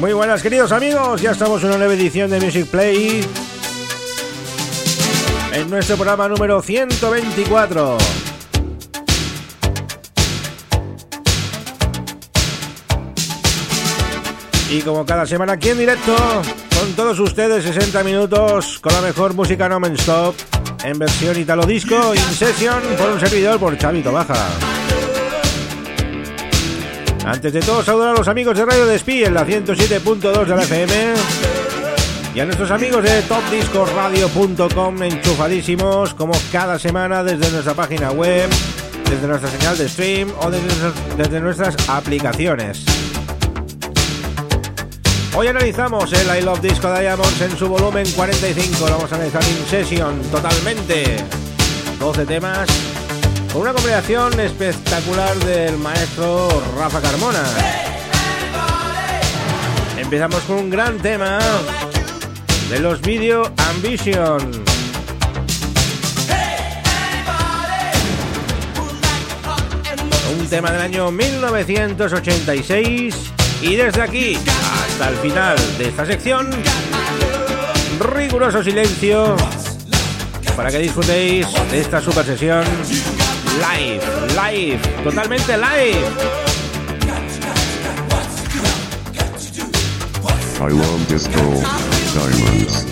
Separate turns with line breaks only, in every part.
Muy buenas queridos amigos, ya estamos en una nueva edición de Music Play en nuestro programa número 124. Y como cada semana aquí en directo, con todos ustedes 60 minutos con la mejor música no stop en versión italo disco in session por un servidor por Chavito Baja. Antes de todo, saludar a los amigos de Radio Despí en la 107.2 de la FM y a nuestros amigos de topdiscoradio.com enchufadísimos como cada semana desde nuestra página web, desde nuestra señal de stream o desde, nuestras aplicaciones. Hoy analizamos el I Love Disco Diamonds en su volumen 45. Lo vamos a analizar in session totalmente. 12 temas con una combinación espectacular del maestro Rafa Carmona. Empezamos con un gran tema de los Video Ambition. Un tema del año 1986 y desde aquí hasta el final de esta sección, riguroso silencio para que disfrutéis de esta super sesión live, live, totalmente live.
I love disco diamonds.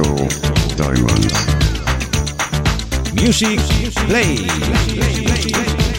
Disco Diamonds.
Music Play.
I've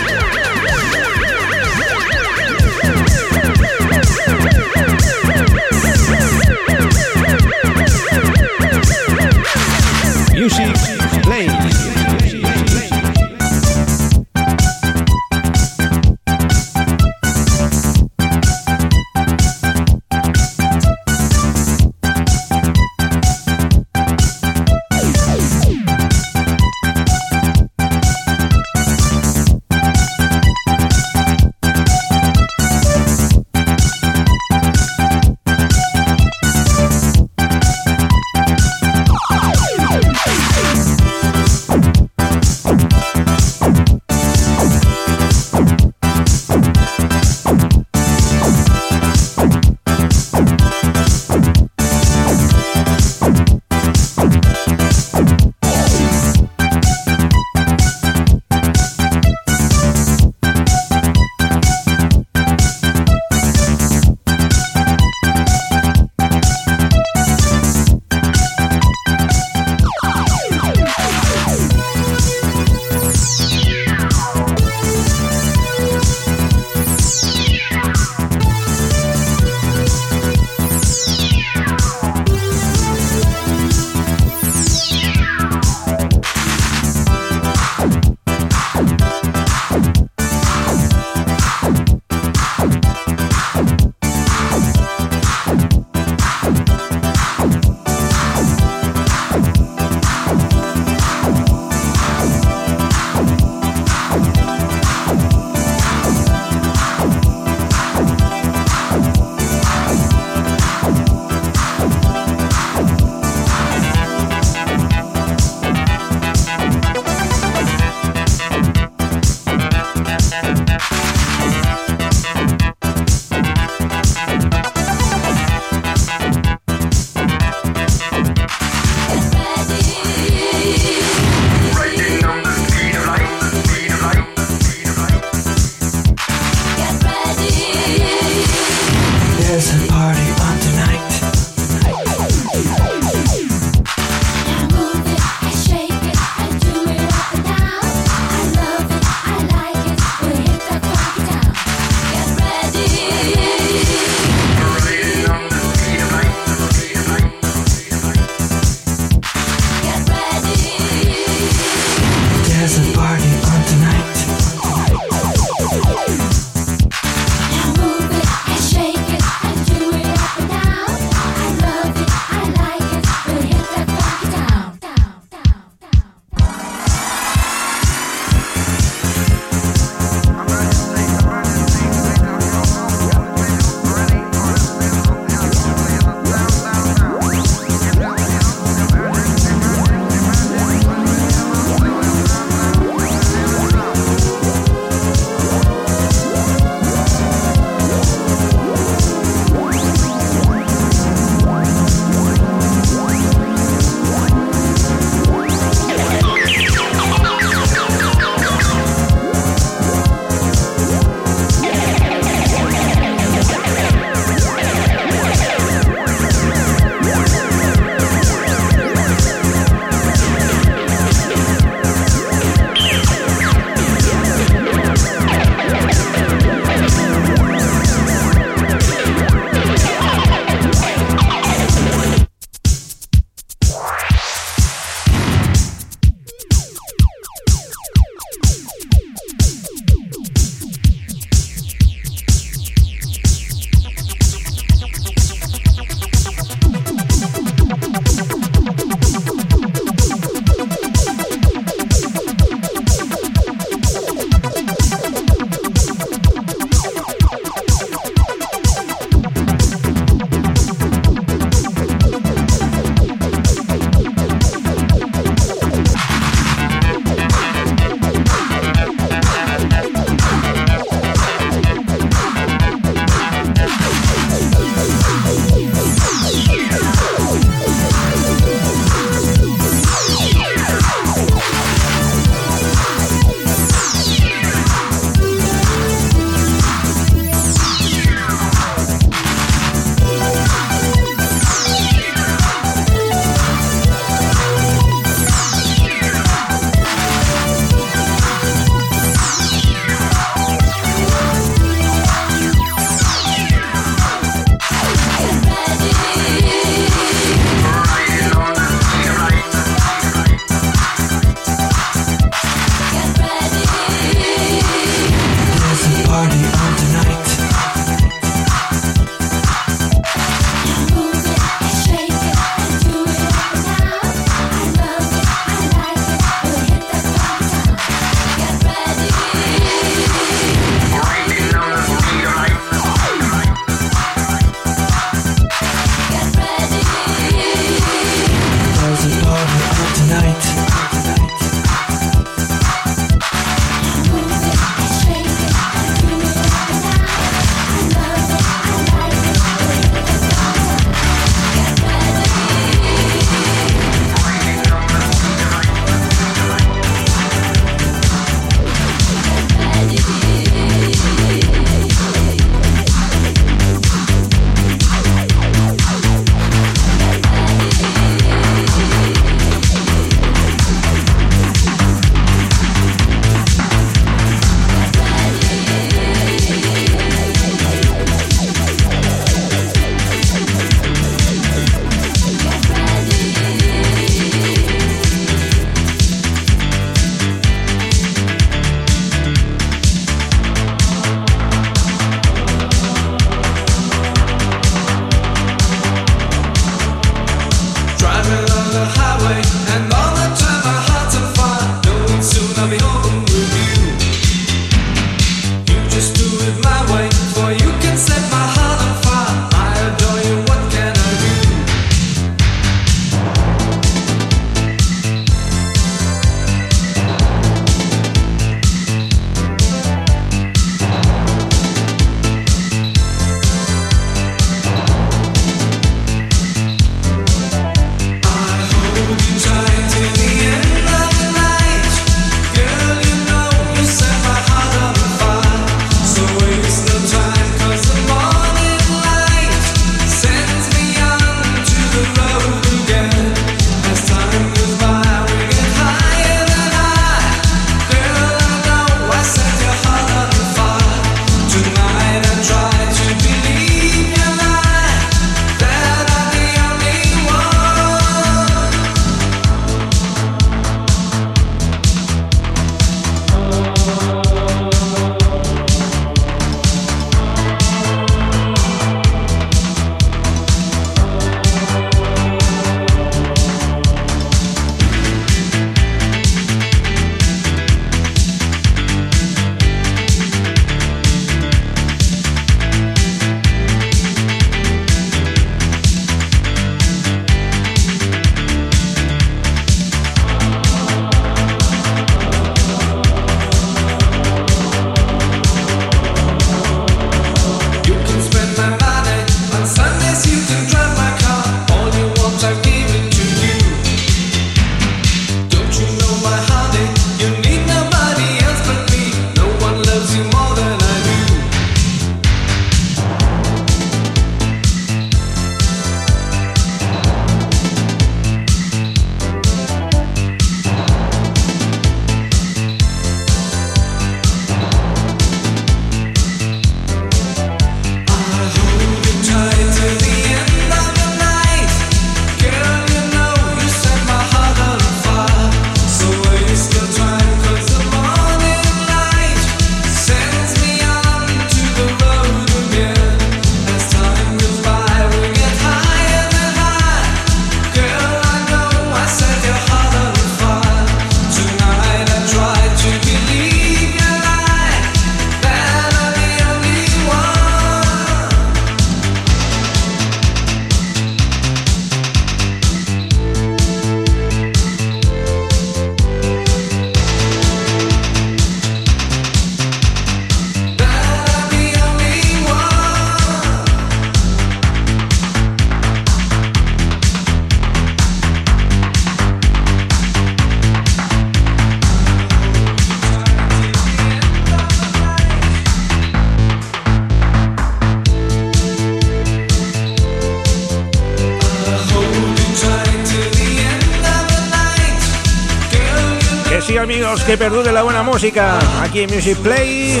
que perdure la buena música. Aquí en Music Play.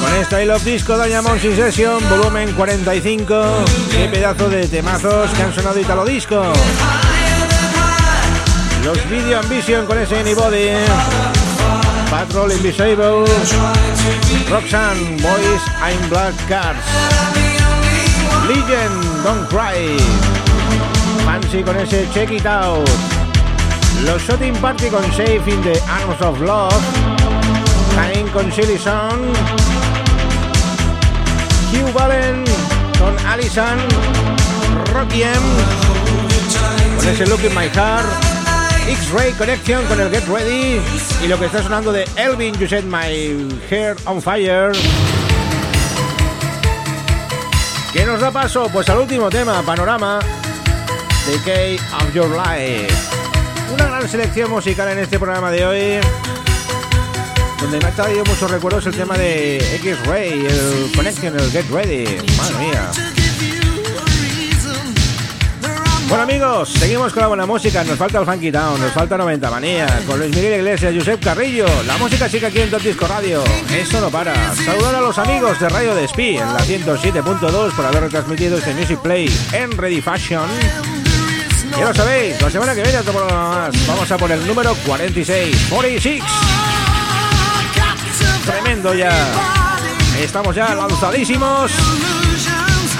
Con esta I Love Disco Diamond Session, volumen 45. Qué pedazo de temazos que han sonado Italo Disco. Los Video Ambition con ese Anybody. Patrol Invisible. Roxanne, Boys, I'm Black Cars. Legend, Don't Cry. Fancy con ese Check It Out. Los Shooting Party con Safe in the Arms of Love. Time con Silly Song. Hugh Ballen con Allison. Rocky M. Con ese Look in My Heart. X-Ray Connection con el Get Ready. Y lo que está sonando de Elvin, You Set My Hair on Fire. ¿Qué nos da paso? Pues al último tema, Panorama. Decay of Your Life. Gran selección musical en este programa de hoy. Donde me ha traído muchos recuerdos el tema de X-Ray, el Connection, el Get Ready. Madre mía. Bueno amigos, seguimos con la buena música, nos falta el Funky Town, nos falta 90 Manía, con Luis Miguel Iglesias, Josep Carrillo, la música sigue aquí en Top Disco Radio, eso no para. Saludar a los amigos de Radio Despí en la 107.2 por haber retransmitido este Music Play en Ready Fashion. Ya lo sabéis, la semana que viene más, vamos a por el número 46, 46. Tremendo ya. Estamos ya lanzadísimos.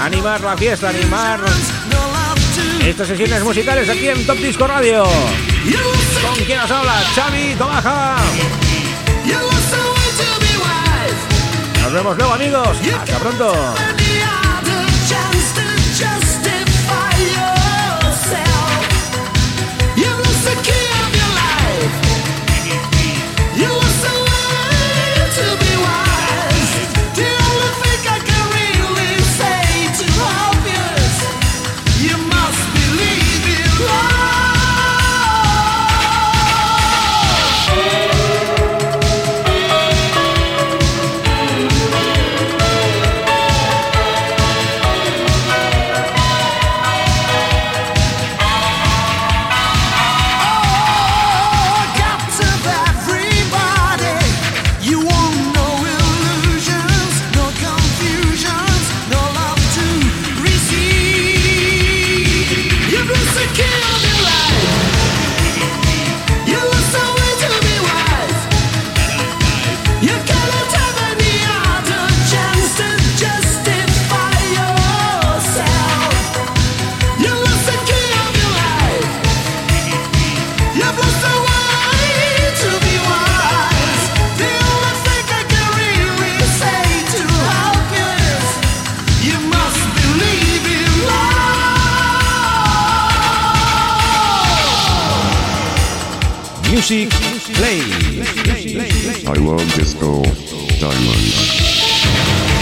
Animar la fiesta, animar estas sesiones musicales aquí en Top Disco Radio. ¿Con quién nos habla? Xavi Tobaja. Nos vemos luego amigos. Hasta pronto. Music Play.
I love disco diamonds.